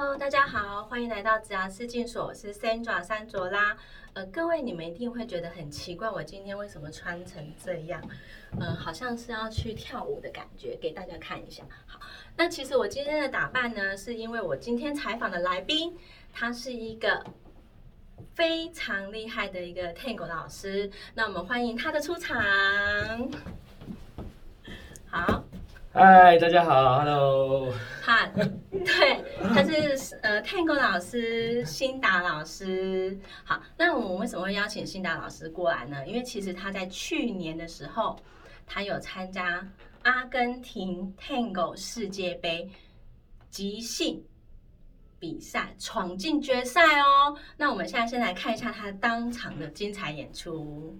Hello，大家好，欢迎来到子牙视镜所，我是 Sandra 山卓拉。呃，各位你们一定会觉得很奇怪，我今天为什么穿成这样？呃，好像是要去跳舞的感觉，给大家看一下。好，那其实我今天的打扮呢，是因为我今天采访的来宾，他是一个非常厉害的一个 Tango 老师。那我们欢迎他的出场。好。嗨，大家好，Hello。好，对，他是呃，Tango 老师，辛达老师。好，那我们为什么会邀请辛达老师过来呢？因为其实他在去年的时候，他有参加阿根廷 Tango 世界杯即兴比赛，闯进决赛哦。那我们现在先来看一下他当场的精彩演出。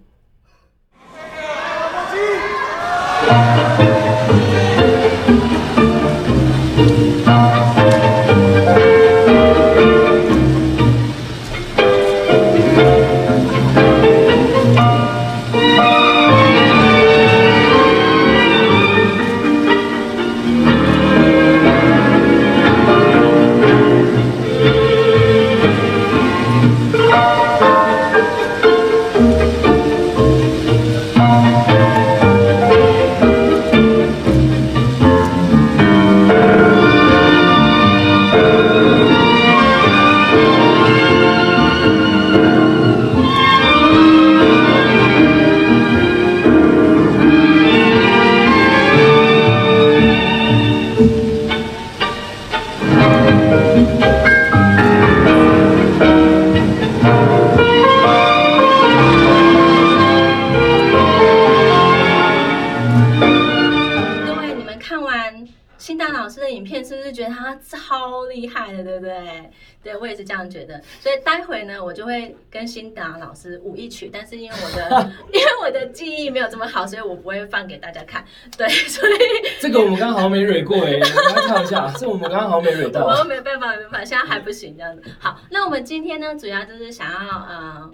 所以待会呢，我就会跟新达老师舞一曲，但是因为我的 因为我的记忆没有这么好，所以我不会放给大家看。对，所以这个我们刚好没蕊过哎，来唱一下。这我们刚好没蕊到，我没办法，没办法，现在还不行这样子。好，那我们今天呢，主要就是想要呃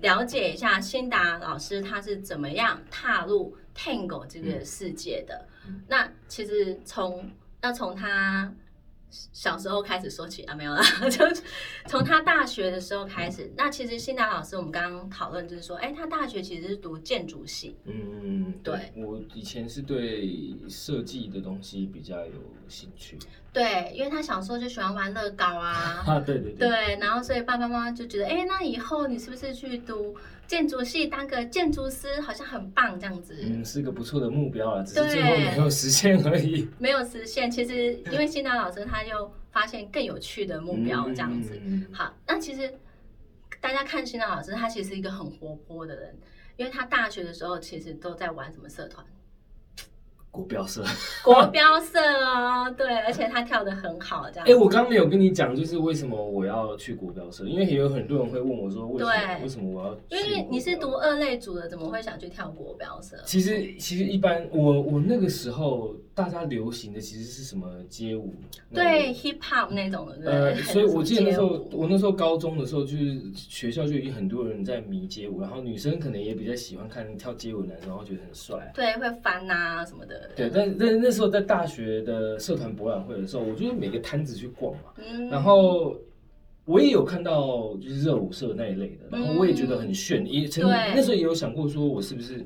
了解一下新达老师他是怎么样踏入 Tango 这个世界的。那其实从要从他。小时候开始说起啊，没有啦，就从他大学的时候开始。那其实新达老师，我们刚刚讨论就是说，哎，他大学其实是读建筑系。嗯，对。我以前是对设计的东西比较有兴趣。对，因为他小时候就喜欢玩乐高啊。啊，对对对。对，然后所以爸爸妈妈就觉得，哎，那以后你是不是去读建筑系，当个建筑师，好像很棒这样子。嗯，是个不错的目标啊，只是最后没有实现而已。没有实现，其实因为新达老师他又发现更有趣的目标这样子。好，那其实大家看新达老师，他其实是一个很活泼的人，因为他大学的时候其实都在玩什么社团。国标社，国标社哦，对，而且他跳的很好，这样。哎，我刚刚没有跟你讲，就是为什么我要去国标社，因为也有很多人会问我说，为什么为什么我要？因为你是读二类组的，怎么会想去跳国标社？其实，其实一般，我我那个时候大家流行的其实是什么街舞，对，hip hop 那种的，呃，所以我记得那时候，我那时候高中的时候，就是学校就已经很多人在迷街舞，然后女生可能也比较喜欢看跳街舞的男生，然后觉得很帅，对，会翻啊什么的。对，但但那时候在大学的社团博览会的时候，我就每个摊子去逛嘛，然后我也有看到就是热舞社那一类的，然后我也觉得很炫，也曾那时候也有想过说，我是不是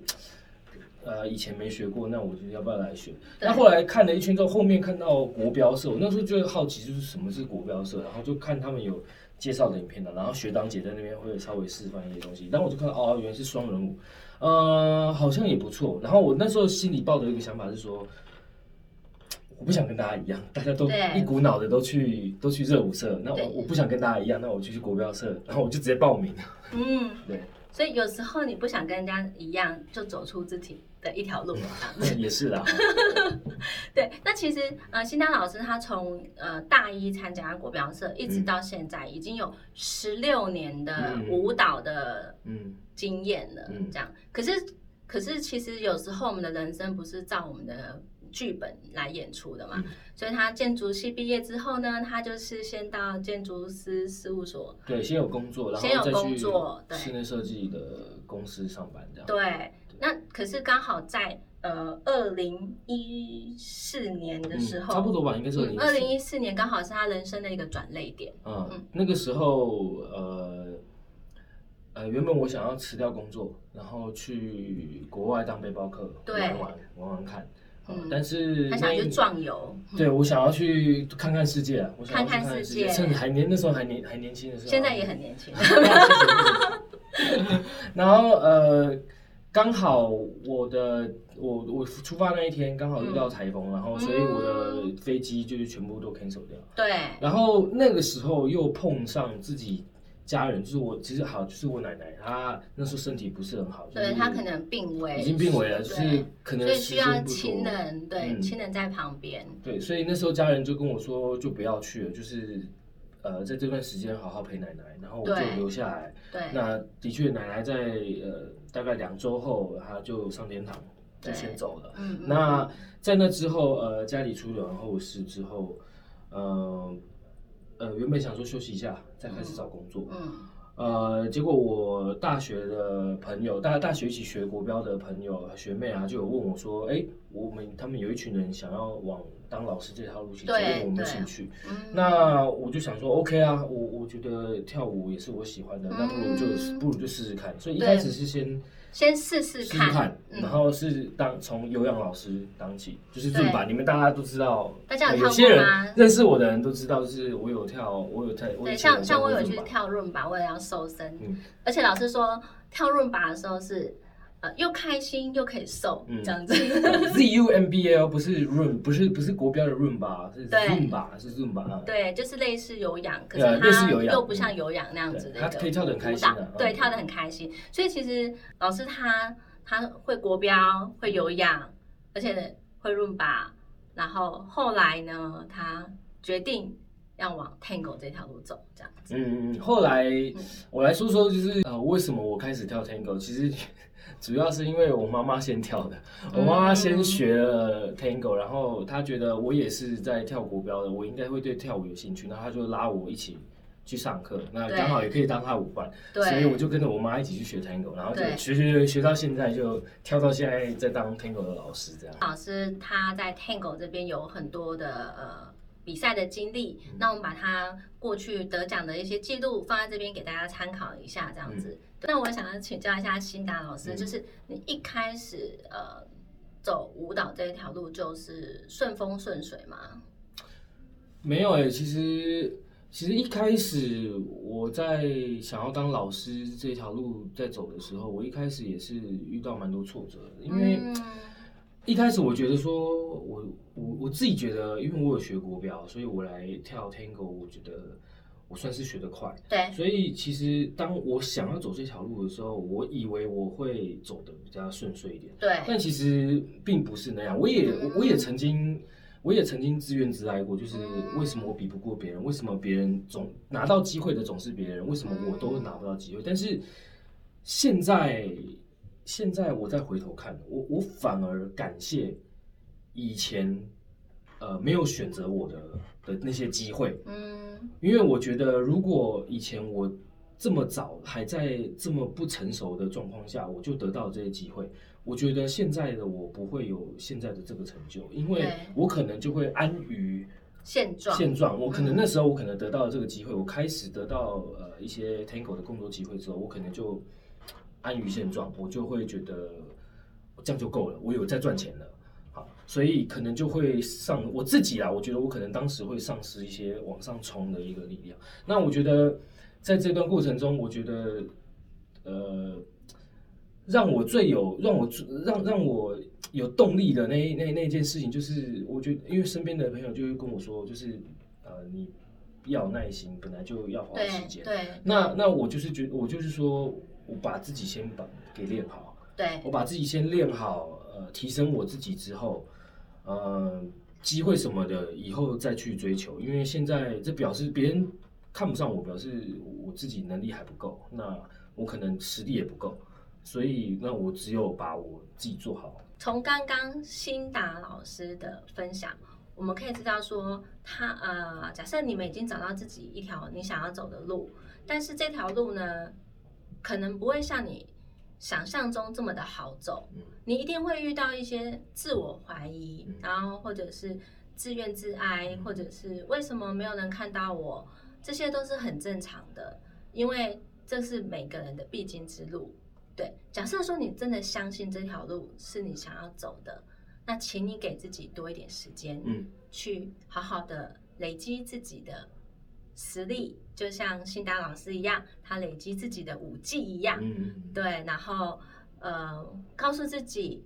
呃以前没学过，那我就要不要来学？那后来看了一圈之后，后面看到国标社，我那时候就会好奇，就是什么是国标社，然后就看他们有介绍的影片了，然后学长姐在那边会稍微示范一些东西，然后我就看到哦，原来是双人舞。呃，好像也不错。然后我那时候心里抱的一个想法是说，我不想跟大家一样，大家都一股脑的都去都去热舞社。那我我不想跟大家一样，那我就去国标社。然后我就直接报名。嗯，对。所以有时候你不想跟人家一样，就走出自己的一条路。也是啦。对，那其实呃，新丹老师他从呃大一参加国标社，一直到现在已经有十六年的舞蹈的嗯经验了。这样，可是可是其实有时候我们的人生不是照我们的剧本来演出的嘛。所以他建筑系毕业之后呢，他就是先到建筑师事务所，对，先有工作，然后先有工作，对，室内设计的公司上班这样。对，那可是刚好在呃二零一四年的时候，差不多吧，应该是二零一四年，刚好是他人生的一个转泪点。嗯，那个时候呃呃，原本我想要辞掉工作，然后去国外当背包客，玩玩玩玩看。嗯，但是他想去壮游，对我想要去看看世界，我想看看世界，趁还年那时候还年还年轻的时候，现在也很年轻。然后呃，刚好我的我我出发那一天刚好遇到台风，然后所以我的飞机就是全部都 cancel 掉。对。然后那个时候又碰上自己。家人就是我，其实好就是我奶奶，她那时候身体不是很好，对她可能病危，已经病危了，就是可能所以需要亲人，对亲人在旁边。对，所以那时候家人就跟我说，就不要去了，就是呃在这段时间好好陪奶奶，然后我就留下来。对，那的确奶奶在呃大概两周后，她就上天堂，就先走了。嗯，那在那之后，呃家里出了后事之后，嗯。呃，原本想说休息一下，再开始找工作。嗯，呃，结果我大学的朋友，大家大学一起学国标的朋友学妹啊，就有问我说：“哎，我们他们有一群人想要往当老师这条路去走，问我们兴趣。”那我就想说，OK 啊，我我觉得跳舞也是我喜欢的，那不如就不如就试试看。所以一开始是先。先试试看，然后是当从有氧老师当起，就是正版。你们大家都知道，大家有些人认识我的人都知道，就是我有跳，我有跳。对，像像我有去跳润吧，我也要瘦身。嗯，而且老师说跳润吧的时候是。呃，又开心又可以瘦，这样子。Z U M B L 不是 run，不是不是国标的 run 吧？是 run 吧？是 run 吧？对，就是类似有氧，可是它又不像有氧那样子的。他可以跳得很开心对，跳得很开心。所以其实老师他他会国标，会有氧，而且会 run 吧。然后后来呢，他决定要往 Tango 这条路走，这样子。嗯嗯。后来我来说说，就是呃，为什么我开始跳 Tango？其实。主要是因为我妈妈先跳的，我妈妈先学了 Tango，然后她觉得我也是在跳国标的，我应该会对跳舞有兴趣，然后她就拉我一起去上课，那刚好也可以当她舞伴，所以我就跟着我妈一起去学 Tango，然后就学学学到现在，就跳到现在在当 Tango 的老师这样。老师他在 Tango 这边有很多的呃比赛的经历，那我们把他过去得奖的一些记录放在这边给大家参考一下，这样子。那我想要请教一下辛达老师，就是你一开始呃走舞蹈这一条路就是顺风顺水吗？没有哎，其实其实一开始我在想要当老师这条路在走的时候，我一开始也是遇到蛮多挫折的，因为一开始我觉得说我我我自己觉得，因为我有学国标，所以我来跳 Tango，我觉得。我算是学得快，对，所以其实当我想要走这条路的时候，我以为我会走的比较顺遂一点，对，但其实并不是那样。我也我也曾经我也曾经自怨自艾过，就是为什么我比不过别人？为什么别人总拿到机会的总是别人？为什么我都拿不到机会？但是现在现在我再回头看，我我反而感谢以前呃没有选择我的的那些机会，嗯。因为我觉得，如果以前我这么早还在这么不成熟的状况下，我就得到这些机会，我觉得现在的我不会有现在的这个成就，因为我可能就会安于现状。现状，我可能那时候我可能得到了这个机会，我开始得到呃一些 Tango 的工作机会之后，我可能就安于现状，我就会觉得这样就够了，我有在赚钱了。好所以可能就会上我自己啊，我觉得我可能当时会丧失一些往上冲的一个力量。那我觉得在这段过程中，我觉得呃，让我最有让我让让我有动力的那那那件事情，就是我觉得因为身边的朋友就会跟我说，就是呃，你要耐心，本来就要花时间。对。那那我就是觉我就是说我把自己先把给练好。对。我把自己先练好，呃，提升我自己之后。呃，机会什么的，以后再去追求。因为现在这表示别人看不上我，表示我自己能力还不够，那我可能实力也不够，所以那我只有把我自己做好。从刚刚辛达老师的分享，我们可以知道说，他呃，假设你们已经找到自己一条你想要走的路，但是这条路呢，可能不会像你想象中这么的好走，你一定会遇到一些自我怀疑，然后或者是自怨自哀，或者是为什么没有人看到我，这些都是很正常的，因为这是每个人的必经之路。对，假设说你真的相信这条路是你想要走的，那请你给自己多一点时间，嗯，去好好的累积自己的实力，就像辛达老师一样，他累积自己的武技一样，嗯，对，然后呃，告诉自己，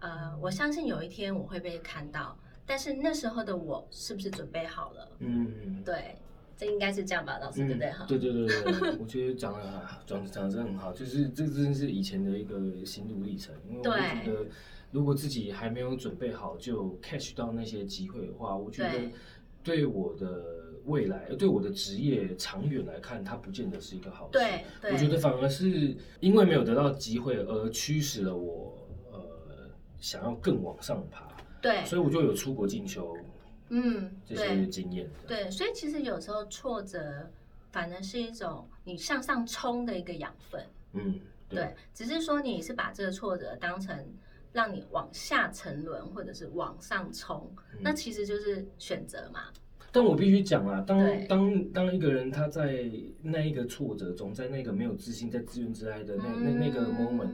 呃，我相信有一天我会被看到，但是那时候的我是不是准备好了？嗯，对。这应该是这样吧，老师，对不对？哈，对对对对，我觉得讲的讲讲的很好，就是这真是以前的一个心路历程。因为我觉得，如果自己还没有准备好就 catch 到那些机会的话，我觉得对我的未来，对我的职业长远来看，它不见得是一个好事。对，我觉得反而是因为没有得到机会而驱使了我，呃，想要更往上爬。对，所以我就有出国进修。嗯，这些经验。对，所以其实有时候挫折反而是一种你向上冲的一个养分。嗯，对，只是说你是把这个挫折当成让你往下沉沦，或者是往上冲，那其实就是选择嘛。但我必须讲啊，当当当一个人他在那一个挫折中，在那个没有自信、在自怨自艾的那那那个 moment，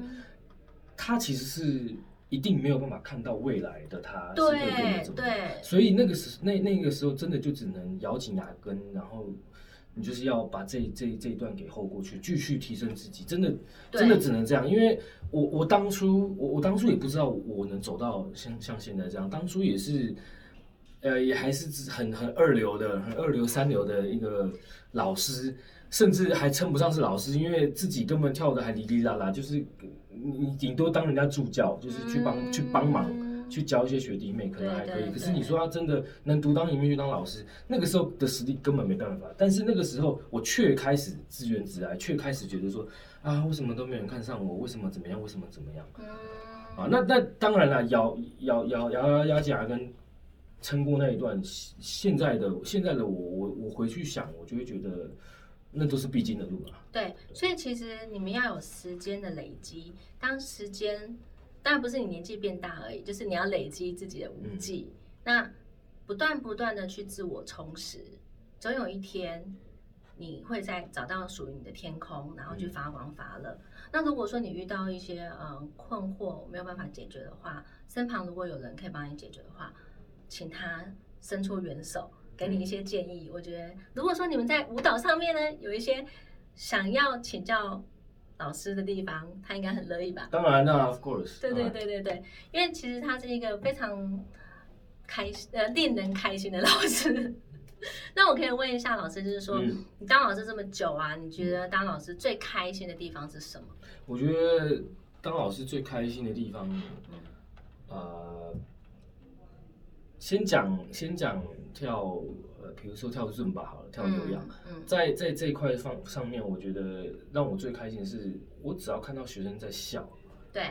他其实是。一定没有办法看到未来的他是会变得怎么样，所以那个时那那个时候真的就只能咬紧牙根，然后你就是要把这这这一段给后过去，继续提升自己，真的真的只能这样。因为我我当初我我当初也不知道我能走到像像现在这样，当初也是呃也还是很很二流的很二流三流的一个老师，甚至还称不上是老师，因为自己根本跳的还哩哩啦啦，就是。你顶多当人家助教，就是去帮去帮忙，去教一些学弟妹，可能还可以。可是你说他真的能独当一面去当老师，那个时候的实力根本没办法。但是那个时候，我却开始自怨自艾，却开始觉得说啊，为什么都没人看上我？为什么怎么样？为什么怎么样？啊，那那当然了，咬咬咬咬咬咬紧牙根撑过那一段。现在的现在的我，我我回去想，我就会觉得。那都是必经的路啊。对，所以其实你们要有时间的累积。当时间当然不是你年纪变大而已，就是你要累积自己的武技。那不断不断的去自我充实，总有一天你会在找到属于你的天空，然后去发光发热。那如果说你遇到一些呃困惑没有办法解决的话，身旁如果有人可以帮你解决的话，请他伸出援手。给你一些建议，我觉得如果说你们在舞蹈上面呢有一些想要请教老师的地方，他应该很乐意吧？当然啦，of course。对对对对对，因为其实他是一个非常开心呃令人开心的老师。那我可以问一下老师，就是说你当老师这么久啊，你觉得当老师最开心的地方是什么？我觉得当老师最开心的地方，呃。先讲先讲跳呃，比如说跳润吧好了，跳有氧，在在这一块方上面，我觉得让我最开心的是，我只要看到学生在笑，对。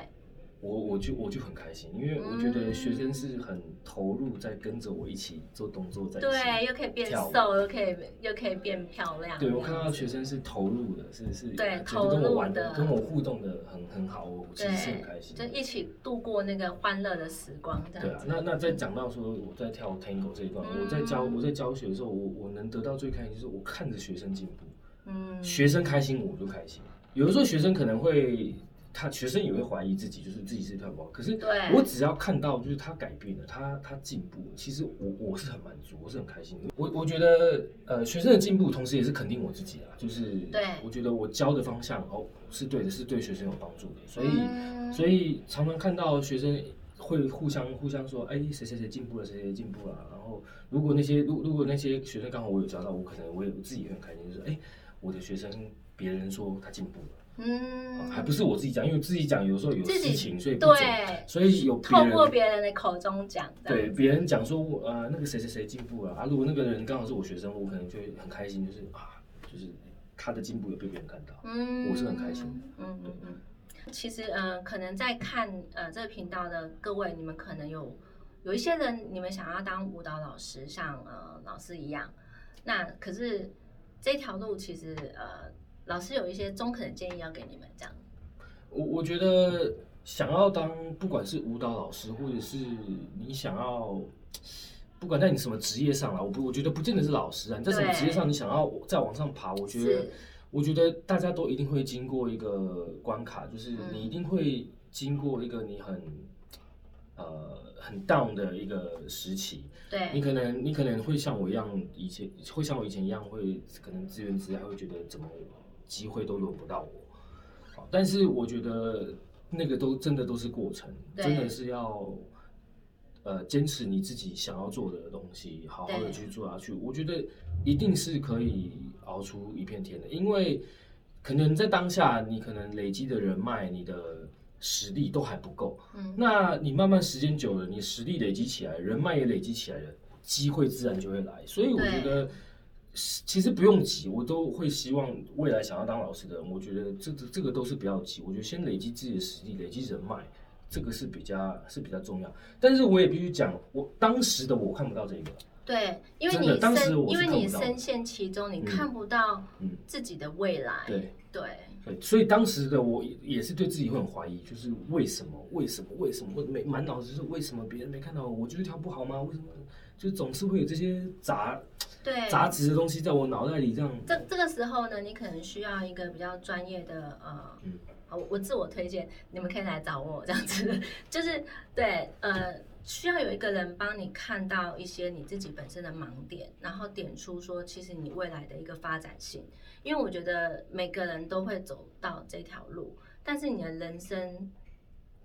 我我就我就很开心，因为我觉得学生是很投入，在跟着我一起做动作，在对，又可以变瘦，又可以又可以变漂亮。对我看到学生是投入的，是是，对，投入的，跟我互动的很很好，我其实是很开心，就一起度过那个欢乐的时光。对啊，那那在讲到说我在跳 Tango 这一段，我在教我在教学的时候，我我能得到最开心就是我看着学生进步，嗯，学生开心我就开心。有的时候学生可能会。他学生也会怀疑自己，就是自己是跳不好。可是我只要看到，就是他改变了，他他进步，其实我我是很满足，我是很开心。我我觉得，呃，学生的进步，同时也是肯定我自己啊。就是对，我觉得我教的方向哦是对的，是对学生有帮助的。所以所以常常看到学生会互相互相说，哎，谁谁谁进步了，谁谁进步了。然后如果那些如如果那些学生刚好我有教到，我可能我也自己也很开心，就是哎，我的学生别人说他进步了。嗯，还不是我自己讲，因为自己讲有时候有事情，所以对，所以有透过别人的口中讲，对，别人讲说，呃，那个谁谁谁进步了啊？如果那个人刚好是我学生，我可能就会很开心，就是啊，就是他的进步有被别人看到，嗯，我是很开心。嗯嗯嗯。其实，呃，可能在看呃这个频道的各位，你们可能有有一些人，你们想要当舞蹈老师，像呃老师一样，那可是这条路其实呃。老师有一些中肯的建议要给你们，这样。我我觉得想要当不管是舞蹈老师，或者是你想要，不管在你什么职业上啦，我不我觉得不见得是老师啊，你在什么职业上你想要再往上爬，我觉得我觉得大家都一定会经过一个关卡，就是你一定会经过一个你很。呃，很 down 的一个时期，对你可能你可能会像我一样，以前会像我以前一样，会可能自怨自艾，会觉得怎么机会都轮不到我。好，但是我觉得那个都真的都是过程，真的是要呃坚持你自己想要做的东西，好好的去做下去。我觉得一定是可以熬出一片天的，因为可能在当下你可能累积的人脉，你的。实力都还不够，嗯，那你慢慢时间久了，你实力累积起来，人脉也累积起来了，机会自然就会来。所以我觉得，其实不用急，我都会希望未来想要当老师的人，我觉得这这这个都是不要急。我觉得先累积自己的实力，累积人脉，这个是比较是比较重要。但是我也必须讲，我当时的我看不到这个。对，因为你深，因为你深陷其中，你看不到自己的未来。对对。对，所以当时的我也是对自己会很怀疑，就是为什么？为什么？为什么？我没满脑子是为什么？别人没看到我，我就是跳不好吗？为什么？就总是会有这些杂对杂质的东西在我脑袋里这样。这这个时候呢，你可能需要一个比较专业的呃，我我自我推荐，你们可以来找我这样子，就是对呃。需要有一个人帮你看到一些你自己本身的盲点，然后点出说，其实你未来的一个发展性。因为我觉得每个人都会走到这条路，但是你的人生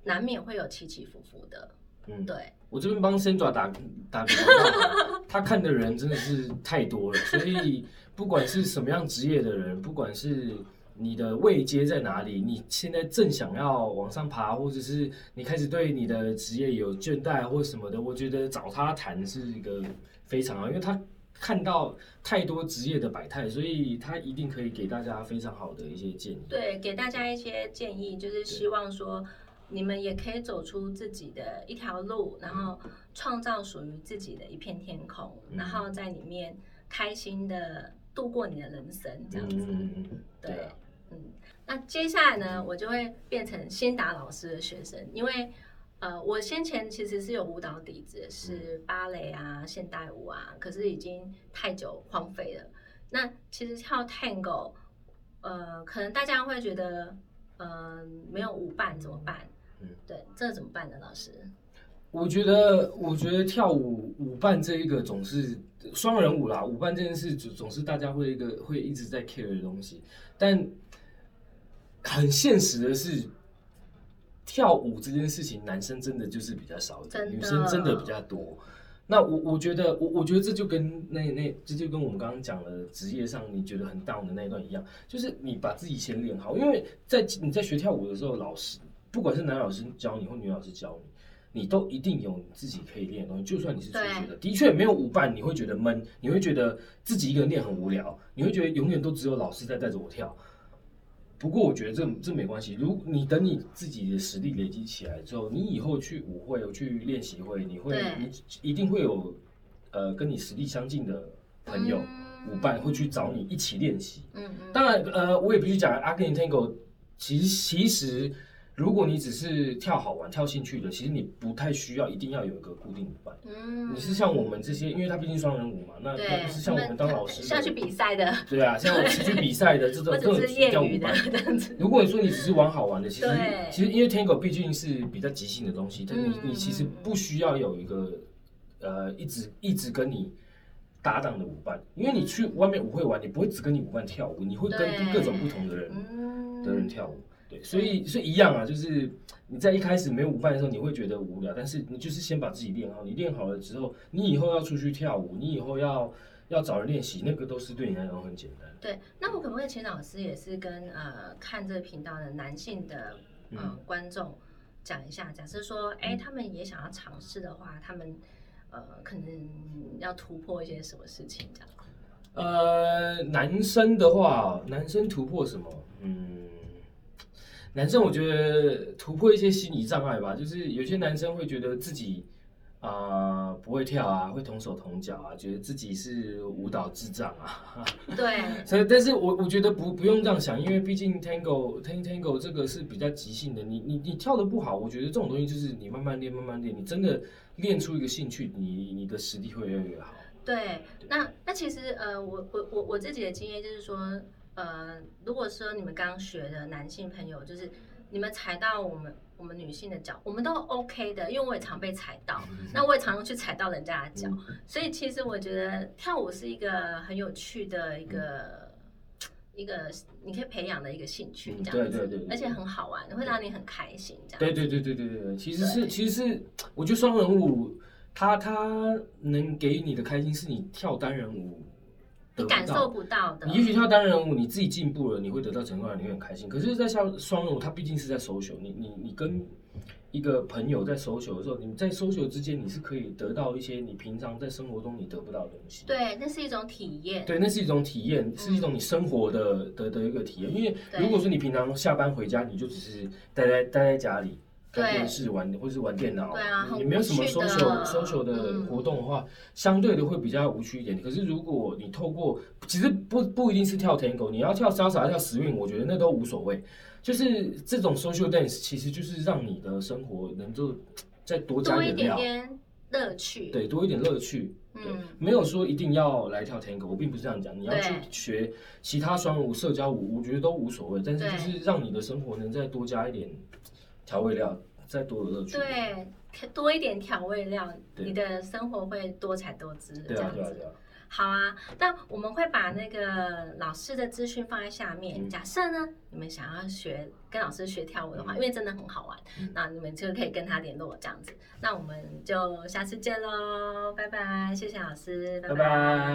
难免会有起起伏伏的。嗯，对。我这边帮 Sandra 打打比 他看的人真的是太多了，所以不管是什么样职业的人，不管是。你的位阶在哪里？你现在正想要往上爬，或者是你开始对你的职业有倦怠或什么的，我觉得找他谈是一个非常好，因为他看到太多职业的百态，所以他一定可以给大家非常好的一些建议。对，给大家一些建议，就是希望说你们也可以走出自己的一条路，然后创造属于自己的一片天空，然后在里面开心的度过你的人生，这样子。对。嗯，那接下来呢，我就会变成先达老师的学生，因为呃，我先前其实是有舞蹈底子，是芭蕾啊、现代舞啊，可是已经太久荒废了。那其实跳 Tango，呃，可能大家会觉得，呃，没有舞伴怎么办？嗯，对，这怎么办呢？老师？我觉得，我觉得跳舞舞伴这一个总是双人舞啦，舞伴这件事总总是大家会一个会一直在 care 的东西，但。很现实的是，跳舞这件事情，男生真的就是比较少，女生真的比较多。那我我觉得，我我觉得这就跟那那这就跟我们刚刚讲的职业上你觉得很 down 的那一段一样，就是你把自己先练好。因为在你在学跳舞的时候，老师不管是男老师教你或女老师教你，你都一定有你自己可以练的东西。就算你是初学的，的确没有舞伴，你会觉得闷，你会觉得自己一个人练很无聊，你会觉得永远都只有老师在带着我跳。不过我觉得这这没关系。如你等你自己的实力累积起来之后，你以后去舞会、去练习会，你会你一定会有呃跟你实力相近的朋友舞伴会去找你一起练习。嗯嗯。当然呃，我也必须讲，阿根廷 Tango 其实其实。如果你只是跳好玩、跳兴趣的，其实你不太需要一定要有一个固定舞伴。嗯，你是像我们这些，因为他毕竟双人舞嘛，那那不是像我们当老师，像去比赛的。对啊，像我们去比赛的这种，这种跳舞伴。如果你说你只是玩好玩的，其实其实因为 Tango 毕竟是比较即兴的东西，但你你其实不需要有一个呃一直一直跟你搭档的舞伴，因为你去外面舞会玩，你不会只跟你舞伴跳舞，你会跟各种不同的人的人跳舞。所以是一样啊，就是你在一开始没有舞伴的时候，你会觉得无聊，但是你就是先把自己练好。你练好了之后，你以后要出去跳舞，你以后要要找人练习，那个都是对你来讲很简单。对，那我可不可以请老师也是跟呃看这个频道的男性的呃观众讲一下？假设说，哎，他们也想要尝试的话，他们呃可能要突破一些什么事情？这样？呃，男生的话，男生突破什么？嗯。男生我觉得突破一些心理障碍吧，就是有些男生会觉得自己，啊，不会跳啊，会同手同脚啊，觉得自己是舞蹈智障啊。对。所以，但是我我觉得不不用这样想，因为毕竟 Tango Tango 这个是比较即兴的。你你你跳的不好，我觉得这种东西就是你慢慢练，慢慢练，你真的练出一个兴趣，你你的实力会越来越好。对，那那其实呃，我我我我自己的经验就是说，呃，如果说你们刚学的男性朋友，就是你们踩到我们。我们女性的脚，我们都 OK 的，因为我也常被踩到，那我也常常去踩到人家的脚，所以其实我觉得跳舞是一个很有趣的一个一个你可以培养的一个兴趣，这样子，而且很好玩，会让你很开心，这样。对对对对对对，其实是其实是，我觉得双人舞，它它能给你的开心，是你跳单人舞。你感受不到的。你也许跳单人舞，你自己进步了，你会得到成就感，你会很开心。可是，在像双人舞，它毕竟是在 social，你你你跟一个朋友在 social 的时候，你在 social 之间，你是可以得到一些你平常在生活中你得不到的东西。对，那是一种体验。对，那是一种体验，是一种你生活的的的一个体验。因为如果说你平常下班回家，你就只是待在待在家里。看电视玩或者是玩电脑，对啊，你没有什么 social social 的活动的话，相对的会比较无趣一点。可是如果你透过，其实不不一定是跳 tango，你要跳 salsa，跳 swing，我觉得那都无所谓。就是这种 social dance，其实就是让你的生活能够再多加一点点乐趣。对，多一点乐趣。嗯，没有说一定要来跳 tango，我并不是这样讲。你要去学其他双舞、社交舞，我觉得都无所谓。但是就是让你的生活能再多加一点。调味料再多的乐趣，对，多一点调味料，你的生活会多彩多姿。这样子，好啊。那我们会把那个老师的资讯放在下面。假设呢，你们想要学跟老师学跳舞的话，因为真的很好玩，那你们就可以跟他联络这样子。那我们就下次见喽，拜拜，谢谢老师，拜拜。